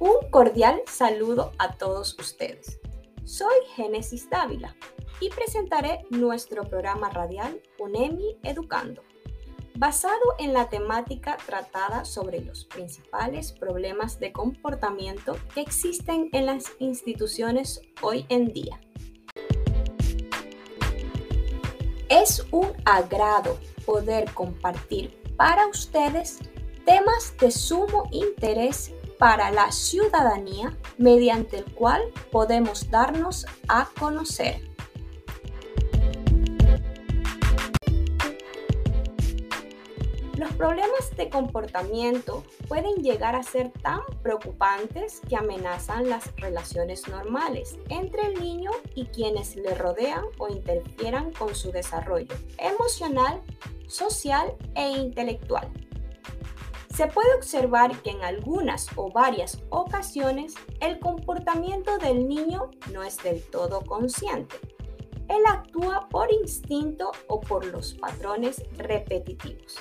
Un cordial saludo a todos ustedes. Soy Génesis Dávila y presentaré nuestro programa radial UNEMI Educando, basado en la temática tratada sobre los principales problemas de comportamiento que existen en las instituciones hoy en día. Es un agrado poder compartir para ustedes temas de sumo interés para la ciudadanía mediante el cual podemos darnos a conocer. Los problemas de comportamiento pueden llegar a ser tan preocupantes que amenazan las relaciones normales entre el niño y quienes le rodean o interfieran con su desarrollo emocional, social e intelectual. Se puede observar que en algunas o varias ocasiones el comportamiento del niño no es del todo consciente. Él actúa por instinto o por los patrones repetitivos.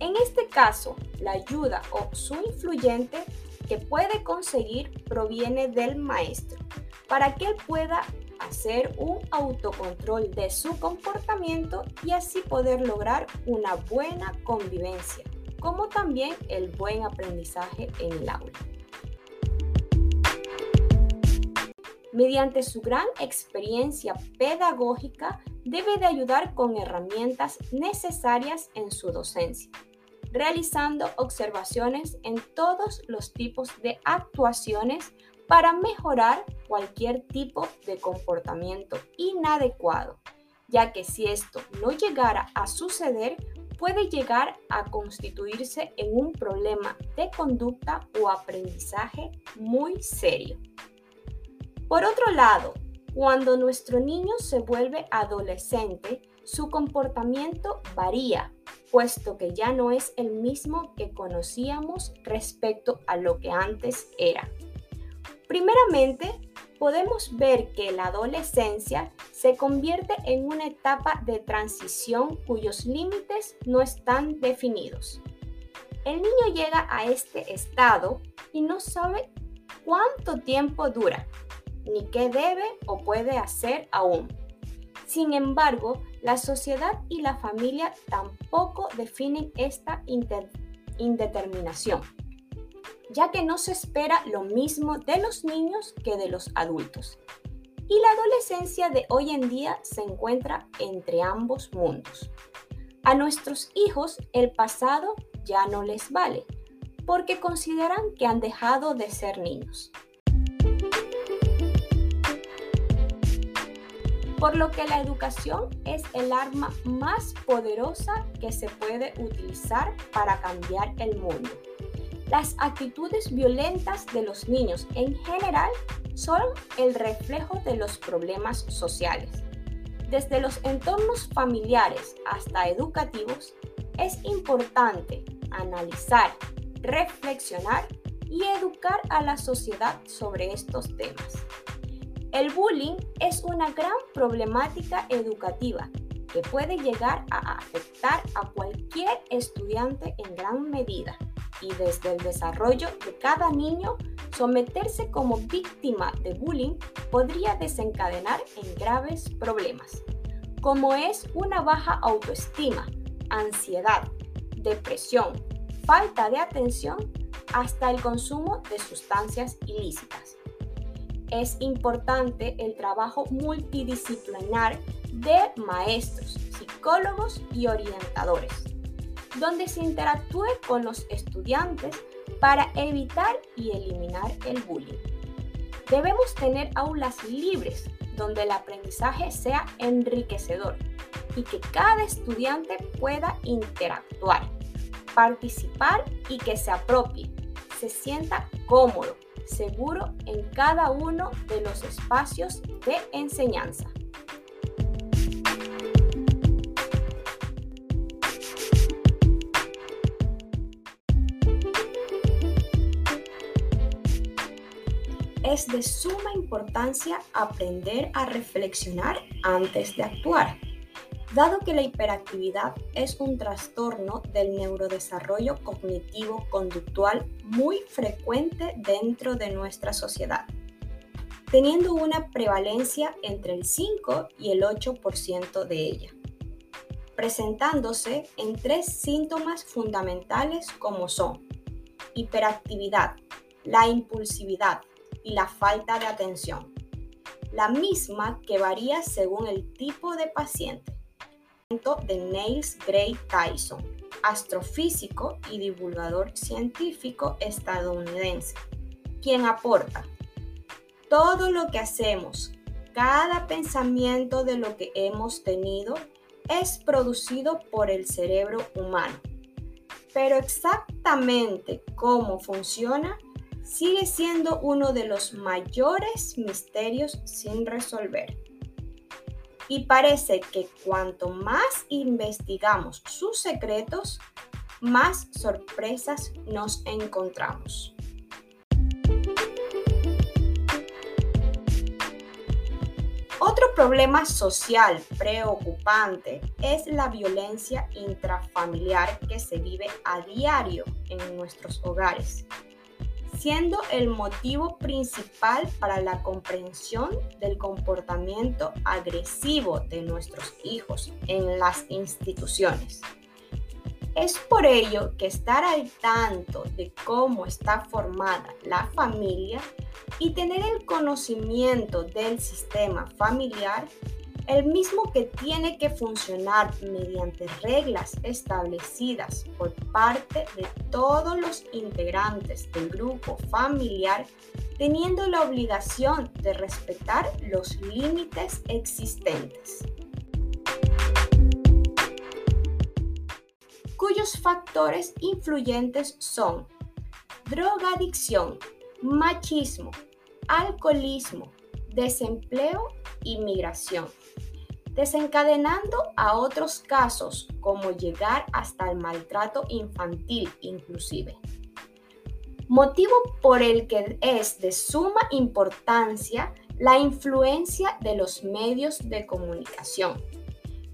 En este caso, la ayuda o su influyente que puede conseguir proviene del maestro para que él pueda hacer un autocontrol de su comportamiento y así poder lograr una buena convivencia como también el buen aprendizaje en el aula. Mediante su gran experiencia pedagógica, debe de ayudar con herramientas necesarias en su docencia, realizando observaciones en todos los tipos de actuaciones para mejorar cualquier tipo de comportamiento inadecuado, ya que si esto no llegara a suceder, puede llegar a constituirse en un problema de conducta o aprendizaje muy serio. Por otro lado, cuando nuestro niño se vuelve adolescente, su comportamiento varía, puesto que ya no es el mismo que conocíamos respecto a lo que antes era. Primeramente, podemos ver que la adolescencia se convierte en una etapa de transición cuyos límites no están definidos. El niño llega a este estado y no sabe cuánto tiempo dura, ni qué debe o puede hacer aún. Sin embargo, la sociedad y la familia tampoco definen esta indeterminación ya que no se espera lo mismo de los niños que de los adultos. Y la adolescencia de hoy en día se encuentra entre ambos mundos. A nuestros hijos el pasado ya no les vale, porque consideran que han dejado de ser niños. Por lo que la educación es el arma más poderosa que se puede utilizar para cambiar el mundo. Las actitudes violentas de los niños en general son el reflejo de los problemas sociales. Desde los entornos familiares hasta educativos, es importante analizar, reflexionar y educar a la sociedad sobre estos temas. El bullying es una gran problemática educativa que puede llegar a afectar a cualquier estudiante en gran medida y desde el desarrollo de cada niño, someterse como víctima de bullying podría desencadenar en graves problemas, como es una baja autoestima, ansiedad, depresión, falta de atención, hasta el consumo de sustancias ilícitas. Es importante el trabajo multidisciplinar de maestros, psicólogos y orientadores donde se interactúe con los estudiantes para evitar y eliminar el bullying. Debemos tener aulas libres donde el aprendizaje sea enriquecedor y que cada estudiante pueda interactuar, participar y que se apropie, se sienta cómodo, seguro en cada uno de los espacios de enseñanza. Es de suma importancia aprender a reflexionar antes de actuar, dado que la hiperactividad es un trastorno del neurodesarrollo cognitivo-conductual muy frecuente dentro de nuestra sociedad, teniendo una prevalencia entre el 5 y el 8% de ella, presentándose en tres síntomas fundamentales como son hiperactividad, la impulsividad y la falta de atención, la misma que varía según el tipo de paciente de Niels Gray Tyson, astrofísico y divulgador científico estadounidense, quien aporta, todo lo que hacemos, cada pensamiento de lo que hemos tenido es producido por el cerebro humano. Pero exactamente cómo funciona sigue siendo uno de los mayores misterios sin resolver y parece que cuanto más investigamos sus secretos, más sorpresas nos encontramos. Otro problema social preocupante es la violencia intrafamiliar que se vive a diario en nuestros hogares siendo el motivo principal para la comprensión del comportamiento agresivo de nuestros hijos en las instituciones. Es por ello que estar al tanto de cómo está formada la familia y tener el conocimiento del sistema familiar el mismo que tiene que funcionar mediante reglas establecidas por parte de todos los integrantes del grupo familiar, teniendo la obligación de respetar los límites existentes. cuyos factores influyentes son drogadicción, machismo, alcoholismo, desempleo y migración desencadenando a otros casos como llegar hasta el maltrato infantil inclusive. Motivo por el que es de suma importancia la influencia de los medios de comunicación.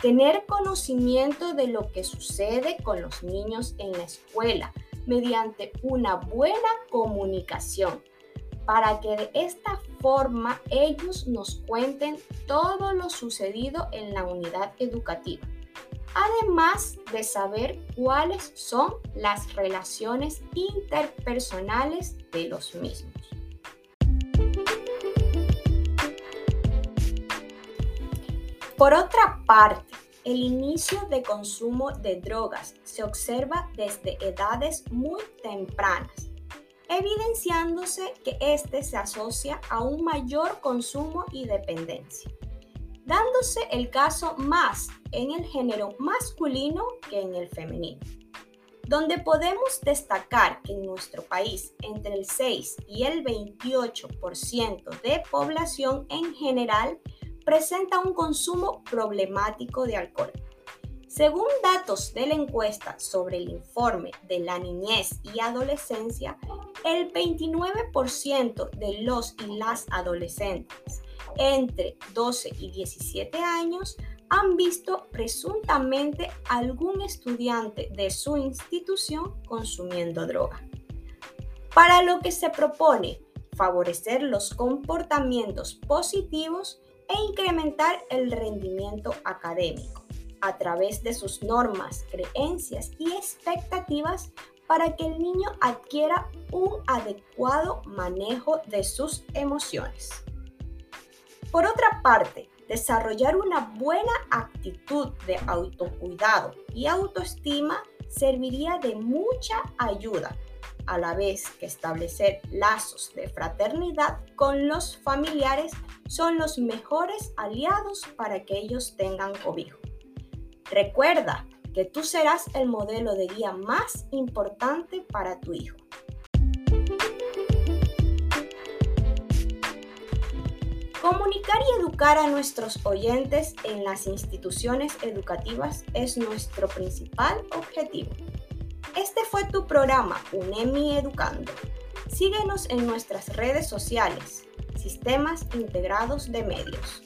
Tener conocimiento de lo que sucede con los niños en la escuela mediante una buena comunicación para que de esta forma ellos nos cuenten todo lo sucedido en la unidad educativa, además de saber cuáles son las relaciones interpersonales de los mismos. Por otra parte, el inicio de consumo de drogas se observa desde edades muy tempranas evidenciándose que éste se asocia a un mayor consumo y dependencia, dándose el caso más en el género masculino que en el femenino, donde podemos destacar que en nuestro país entre el 6 y el 28% de población en general presenta un consumo problemático de alcohol. Según datos de la encuesta sobre el informe de la niñez y adolescencia, el 29% de los y las adolescentes entre 12 y 17 años han visto presuntamente algún estudiante de su institución consumiendo droga. Para lo que se propone favorecer los comportamientos positivos e incrementar el rendimiento académico a través de sus normas, creencias y expectativas para que el niño adquiera un adecuado manejo de sus emociones. Por otra parte, desarrollar una buena actitud de autocuidado y autoestima serviría de mucha ayuda, a la vez que establecer lazos de fraternidad con los familiares son los mejores aliados para que ellos tengan cobijo. Recuerda que tú serás el modelo de guía más importante para tu hijo. Comunicar y educar a nuestros oyentes en las instituciones educativas es nuestro principal objetivo. Este fue tu programa UNEMI Educando. Síguenos en nuestras redes sociales, Sistemas Integrados de Medios.